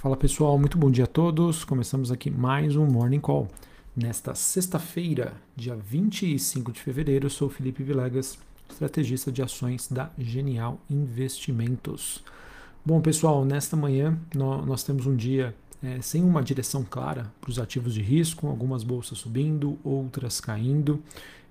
Fala pessoal, muito bom dia a todos. Começamos aqui mais um Morning Call. Nesta sexta-feira, dia 25 de fevereiro, eu sou Felipe Vilegas, estrategista de ações da Genial Investimentos. Bom pessoal, nesta manhã nós temos um dia é, sem uma direção clara para os ativos de risco, algumas bolsas subindo, outras caindo.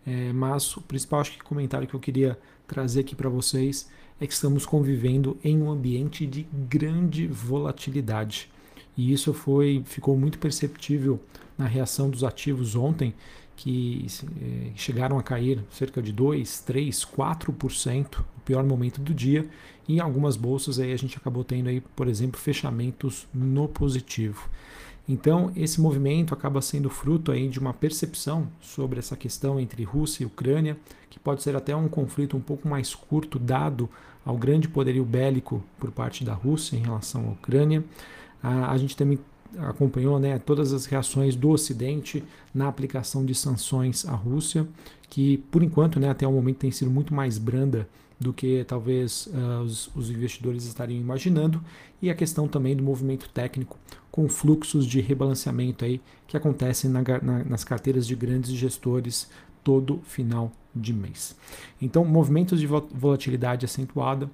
É, mas o principal acho que comentário que eu queria trazer aqui para vocês é que estamos convivendo em um ambiente de grande volatilidade. E isso foi, ficou muito perceptível na reação dos ativos ontem, que eh, chegaram a cair cerca de 2, 3, 4% no pior momento do dia. E em algumas bolsas aí a gente acabou tendo aí, por exemplo, fechamentos no positivo. Então, esse movimento acaba sendo fruto aí de uma percepção sobre essa questão entre Rússia e Ucrânia, que pode ser até um conflito um pouco mais curto, dado ao grande poderio bélico por parte da Rússia em relação à Ucrânia. A, a gente também acompanhou né, todas as reações do Ocidente na aplicação de sanções à Rússia, que por enquanto, né, até o momento, tem sido muito mais branda do que talvez uh, os, os, investidores estariam imaginando, e a questão também do movimento técnico com fluxos de rebalanceamento aí que acontecem na, na, nas carteiras de grandes gestores todo final de mês. Então, movimentos de volatilidade acentuada,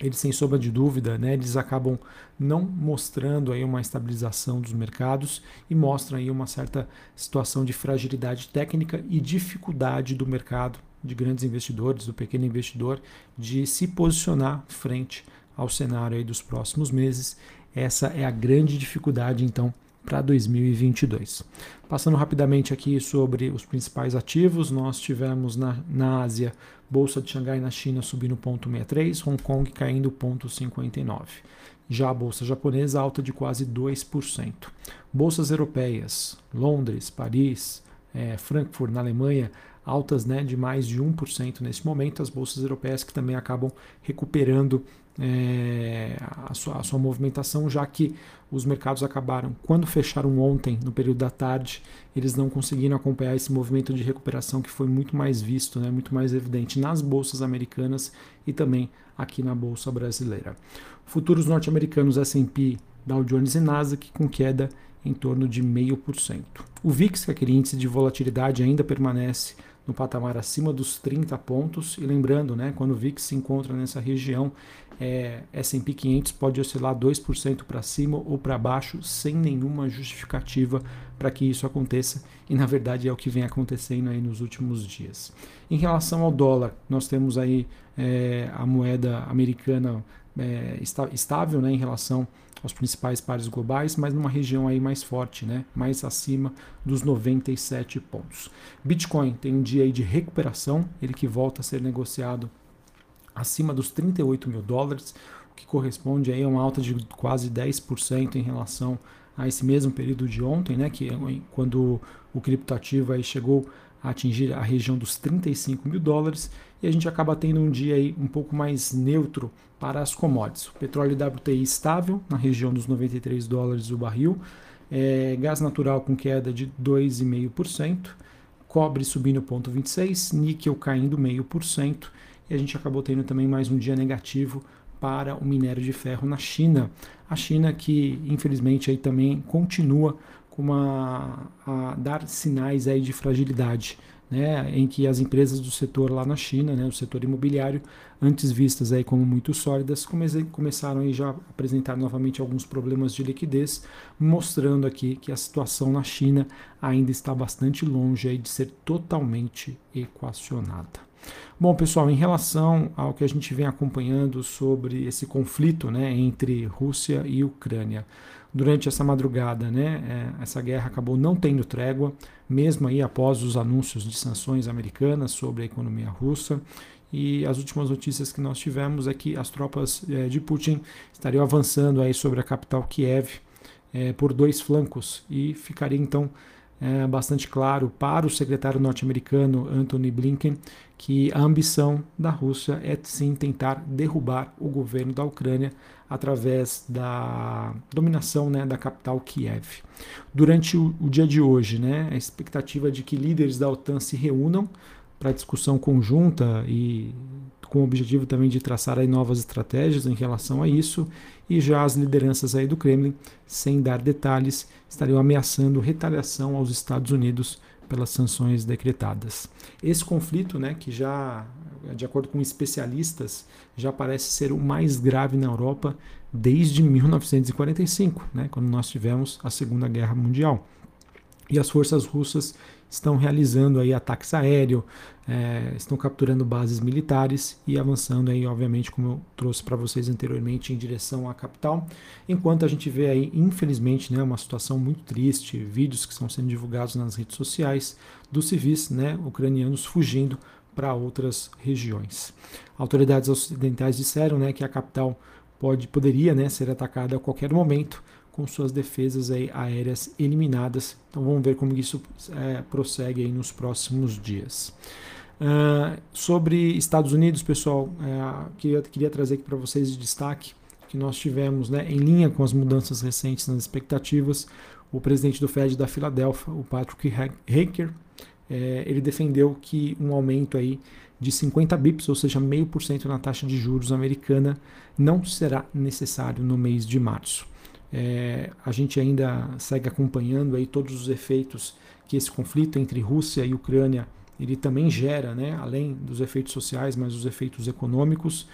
eles sem sombra de dúvida, né, eles acabam não mostrando aí uma estabilização dos mercados e mostram aí uma certa situação de fragilidade técnica e dificuldade do mercado de grandes investidores, do pequeno investidor, de se posicionar frente ao cenário aí dos próximos meses. Essa é a grande dificuldade, então, para 2022. Passando rapidamente aqui sobre os principais ativos, nós tivemos na, na Ásia, Bolsa de Xangai na China subindo 0,63, Hong Kong caindo 0,59. Já a bolsa japonesa alta de quase 2%. Bolsas europeias, Londres, Paris, é, Frankfurt na Alemanha, altas né, de mais de 1% nesse momento. As bolsas europeias que também acabam recuperando é, a, sua, a, sua, movimentação, já que os mercados acabaram, quando fecharam ontem, no período da tarde, eles não conseguiram acompanhar esse movimento de recuperação que foi muito mais visto, né, muito mais evidente nas bolsas americanas e também aqui na bolsa brasileira. Futuros norte-americanos S&P, Dow Jones e Nasdaq com queda em torno de 0,5%. O VIX, que é aquele índice de volatilidade, ainda permanece no patamar acima dos 30 pontos. E lembrando, né, quando o VIX se encontra nessa região, é, S&P 500 pode oscilar 2% para cima ou para baixo sem nenhuma justificativa para que isso aconteça. E na verdade é o que vem acontecendo aí nos últimos dias. Em relação ao dólar, nós temos aí é, a moeda americana é, estável né, em relação aos principais pares globais, mas numa região aí mais forte, né, mais acima dos 97 pontos. Bitcoin tem um dia aí de recuperação, ele que volta a ser negociado acima dos 38 mil dólares, o que corresponde aí a uma alta de quase 10% em relação a esse mesmo período de ontem, né, que é quando o criptoativo aí chegou a atingir a região dos 35 mil dólares e a gente acaba tendo um dia aí um pouco mais neutro para as commodities. O petróleo WTI estável na região dos 93 dólares o barril, é, gás natural com queda de 2,5%, cobre subindo 0,26%, níquel caindo 0,5% e a gente acabou tendo também mais um dia negativo para o minério de ferro na China. A China que infelizmente aí também continua com uma, a dar sinais aí de fragilidade, né, em que as empresas do setor lá na China, né, o setor imobiliário, antes vistas aí como muito sólidas, come começaram aí já a apresentar novamente alguns problemas de liquidez, mostrando aqui que a situação na China ainda está bastante longe aí de ser totalmente equacionada. Bom, pessoal, em relação ao que a gente vem acompanhando sobre esse conflito né, entre Rússia e Ucrânia, durante essa madrugada, né, é, essa guerra acabou não tendo trégua, mesmo aí após os anúncios de sanções americanas sobre a economia russa. E as últimas notícias que nós tivemos é que as tropas é, de Putin estariam avançando aí sobre a capital Kiev é, por dois flancos e ficaria então é, bastante claro para o secretário norte-americano Anthony Blinken que a ambição da Rússia é sim tentar derrubar o governo da Ucrânia através da dominação né, da capital Kiev. Durante o, o dia de hoje, né, a expectativa de que líderes da OTAN se reúnam para discussão conjunta e com o objetivo também de traçar aí novas estratégias em relação a isso, e já as lideranças aí do Kremlin, sem dar detalhes, estariam ameaçando retaliação aos Estados Unidos pelas sanções decretadas. Esse conflito, né, que já, de acordo com especialistas, já parece ser o mais grave na Europa desde 1945, né, quando nós tivemos a Segunda Guerra Mundial. E as forças russas estão realizando aí ataques aéreos, é, estão capturando bases militares e avançando aí, obviamente, como eu trouxe para vocês anteriormente, em direção à capital. Enquanto a gente vê aí, infelizmente, né, uma situação muito triste, vídeos que estão sendo divulgados nas redes sociais dos civis né, ucranianos fugindo para outras regiões. Autoridades ocidentais disseram né, que a capital pode, poderia né, ser atacada a qualquer momento com suas defesas aí aéreas eliminadas. Então vamos ver como isso é, prossegue aí nos próximos dias. Uh, sobre Estados Unidos, pessoal, uh, queria, queria trazer aqui para vocês de destaque que nós tivemos, né, em linha com as mudanças recentes nas expectativas, o presidente do Fed da Filadélfia, o Patrick Haker, é, ele defendeu que um aumento aí de 50 bips, ou seja, meio por cento na taxa de juros americana, não será necessário no mês de março. É, a gente ainda segue acompanhando aí todos os efeitos que esse conflito entre Rússia e Ucrânia ele também gera, né, além dos efeitos sociais, mas os efeitos econômicos.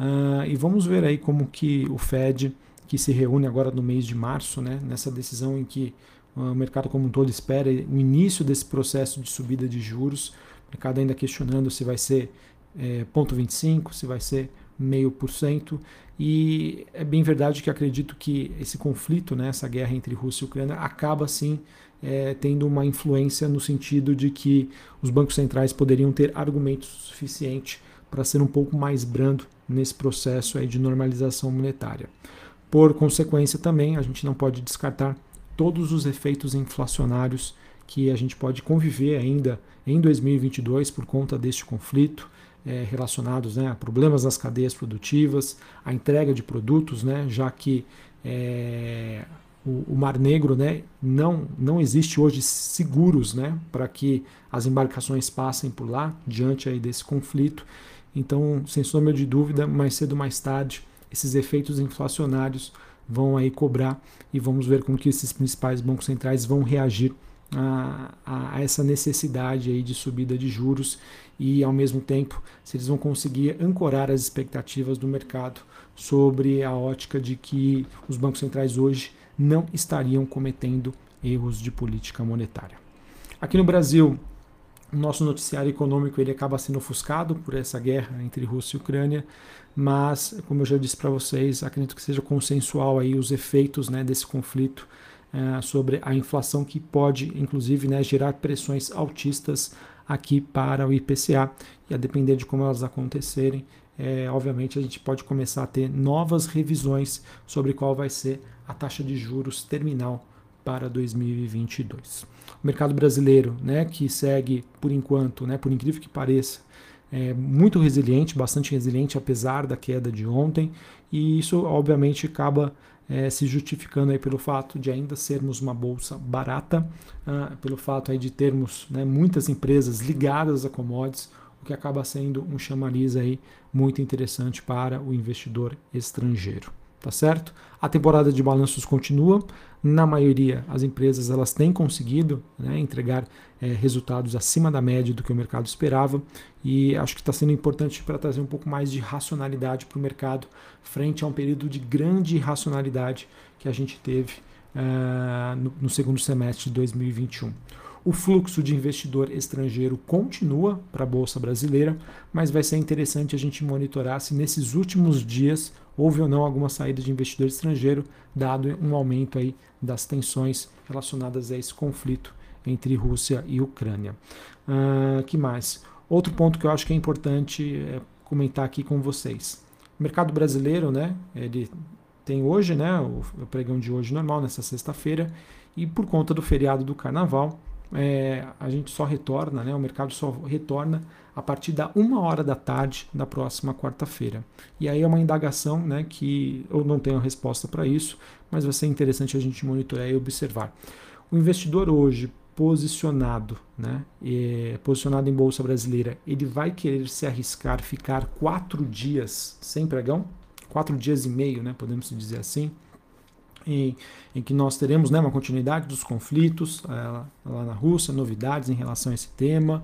Uh, e vamos ver aí como que o Fed, que se reúne agora no mês de março, né, nessa decisão em que uh, o mercado como um todo espera o início desse processo de subida de juros, o mercado ainda questionando se vai ser é, 0,25, se vai ser meio por cento. E é bem verdade que acredito que esse conflito, né, essa guerra entre Rússia e Ucrânia, acaba sim é, tendo uma influência no sentido de que os bancos centrais poderiam ter argumentos suficientes para ser um pouco mais brando nesse processo aí de normalização monetária. Por consequência, também a gente não pode descartar todos os efeitos inflacionários que a gente pode conviver ainda em 2022 por conta deste conflito é, relacionados né, a problemas nas cadeias produtivas, a entrega de produtos, né, já que é, o, o, Mar Negro né, não, não existe hoje seguros né, para que as embarcações passem por lá diante aí desse conflito. Então, sem sombra de dúvida, mais cedo ou mais tarde, esses efeitos inflacionários vão aí cobrar e vamos ver como que esses principais bancos centrais vão reagir a, a, essa necessidade aí de subida de juros e, ao mesmo tempo, se eles vão conseguir ancorar as expectativas do mercado sobre a ótica de que os bancos centrais hoje não estariam cometendo erros de política monetária. Aqui no Brasil, nosso noticiário econômico ele acaba sendo ofuscado por essa guerra entre Rússia e Ucrânia, mas, como eu já disse para vocês, acredito que seja consensual aí os efeitos né, desse conflito é, sobre a inflação que pode, inclusive, né, gerar pressões altistas aqui para o IPCA. E a depender de como elas acontecerem, é, obviamente a gente pode começar a ter novas revisões sobre qual vai ser a taxa de juros terminal para 2022. O mercado brasileiro, né, que segue por enquanto, né, por incrível que pareça, é muito resiliente, bastante resiliente apesar da queda de ontem, e isso obviamente acaba é, se justificando aí pelo fato de ainda sermos uma bolsa barata, uh, pelo fato aí de termos né, muitas empresas ligadas a commodities, o que acaba sendo um chamariz aí muito interessante para o investidor estrangeiro tá certo? A temporada de balanços continua. Na maioria, as empresas elas têm conseguido né, entregar é, resultados acima da média do que o mercado esperava e acho que está sendo importante para trazer um pouco mais de racionalidade para o mercado frente a um período de grande racionalidade que a gente teve uh, no, no segundo semestre de 2021. O fluxo de investidor estrangeiro continua para a Bolsa Brasileira, mas vai ser interessante a gente monitorar se nesses últimos dias houve ou não alguma saída de investidor estrangeiro, dado um aumento aí das tensões relacionadas a esse conflito entre Rússia e Ucrânia. Uh, que mais? Outro ponto que eu acho que é importante é comentar aqui com vocês. O mercado brasileiro, né, ele tem hoje, né, o, pregão de hoje normal, nessa sexta-feira, e por conta do feriado do carnaval, é, a gente só retorna, né, o mercado só retorna a partir da uma hora da tarde da próxima quarta-feira. E aí é uma indagação né, que eu não tenho resposta para isso, mas vai ser interessante a gente monitorar e observar. O investidor hoje posicionado, né, e, posicionado em bolsa brasileira, ele vai querer se arriscar ficar quatro dias sem pregão, quatro dias e meio, né, podemos dizer assim, em, em que nós teremos né, uma continuidade dos conflitos é, lá na Rússia, novidades em relação a esse tema,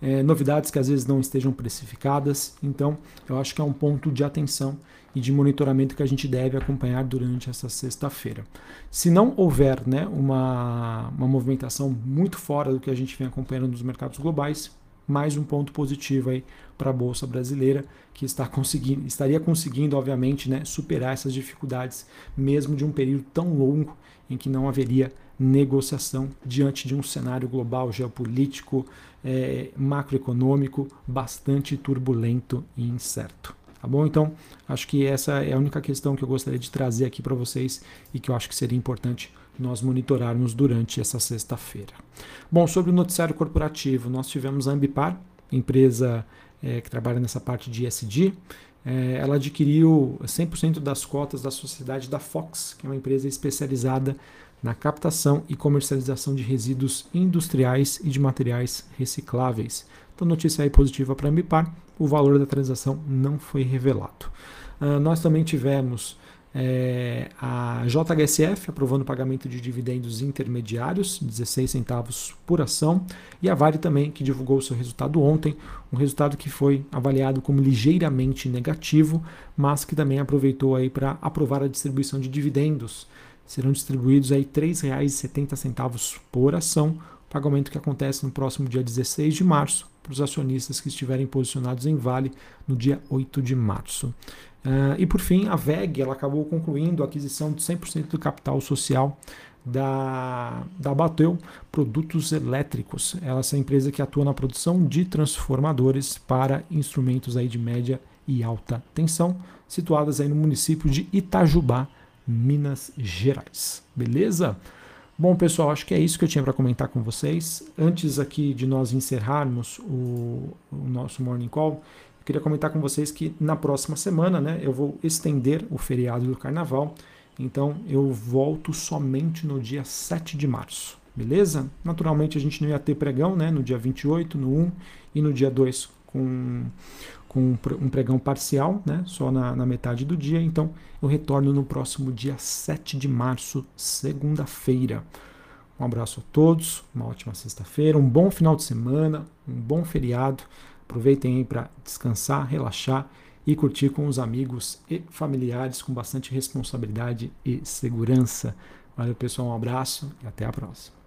é, novidades que às vezes não estejam precificadas. Então, eu acho que é um ponto de atenção e de monitoramento que a gente deve acompanhar durante essa sexta-feira. Se não houver né, uma, uma movimentação muito fora do que a gente vem acompanhando nos mercados globais, mais um ponto positivo aí para a bolsa brasileira que está conseguindo, estaria conseguindo, obviamente, né, superar essas dificuldades, mesmo de um período tão longo em que não haveria negociação diante de um cenário global geopolítico, é, macroeconômico bastante turbulento e incerto. Tá bom? Então, acho que essa é a única questão que eu gostaria de trazer aqui para vocês e que eu acho que seria importante nós monitorarmos durante essa sexta-feira. Bom, sobre o noticiário corporativo, nós tivemos a Ambipar, empresa é, que trabalha nessa parte de ESG. É, ela adquiriu 100% das cotas da sociedade da Fox, que é uma empresa especializada na captação e comercialização de resíduos industriais e de materiais recicláveis. Então, notícia aí positiva para a Ambipar, o valor da transação não foi revelado. Uh, nós também tivemos é, a JHSF aprovando o pagamento de dividendos intermediários, 16 centavos por ação, e a Vale também, que divulgou seu resultado ontem, um resultado que foi avaliado como ligeiramente negativo, mas que também aproveitou aí para aprovar a distribuição de dividendos. Serão distribuídos aí R$ 3,70 por ação, pagamento que acontece no próximo dia 16 de março para os acionistas que estiverem posicionados em Vale no dia 8 de março. Uh, e por fim, a VEG ela acabou concluindo a aquisição de 100% do capital social da, da Bateu Produtos Elétricos. Ela é essa empresa que atua na produção de transformadores para instrumentos aí de média e alta tensão, situadas aí no município de Itajubá, Minas Gerais. Beleza? Bom, pessoal, acho que é isso que eu tinha para comentar com vocês. Antes aqui de nós encerrarmos o, o nosso Morning Call, eu queria comentar com vocês que na próxima semana né, eu vou estender o feriado do Carnaval. Então eu volto somente no dia 7 de março, beleza? Naturalmente a gente não ia ter pregão né, no dia 28, no 1 e no dia 2 com, com um pregão parcial, né, só na, na metade do dia. Então eu retorno no próximo dia 7 de março, segunda-feira. Um abraço a todos, uma ótima sexta-feira, um bom final de semana, um bom feriado. Aproveitem aí para descansar, relaxar e curtir com os amigos e familiares com bastante responsabilidade e segurança. Valeu, pessoal, um abraço e até a próxima.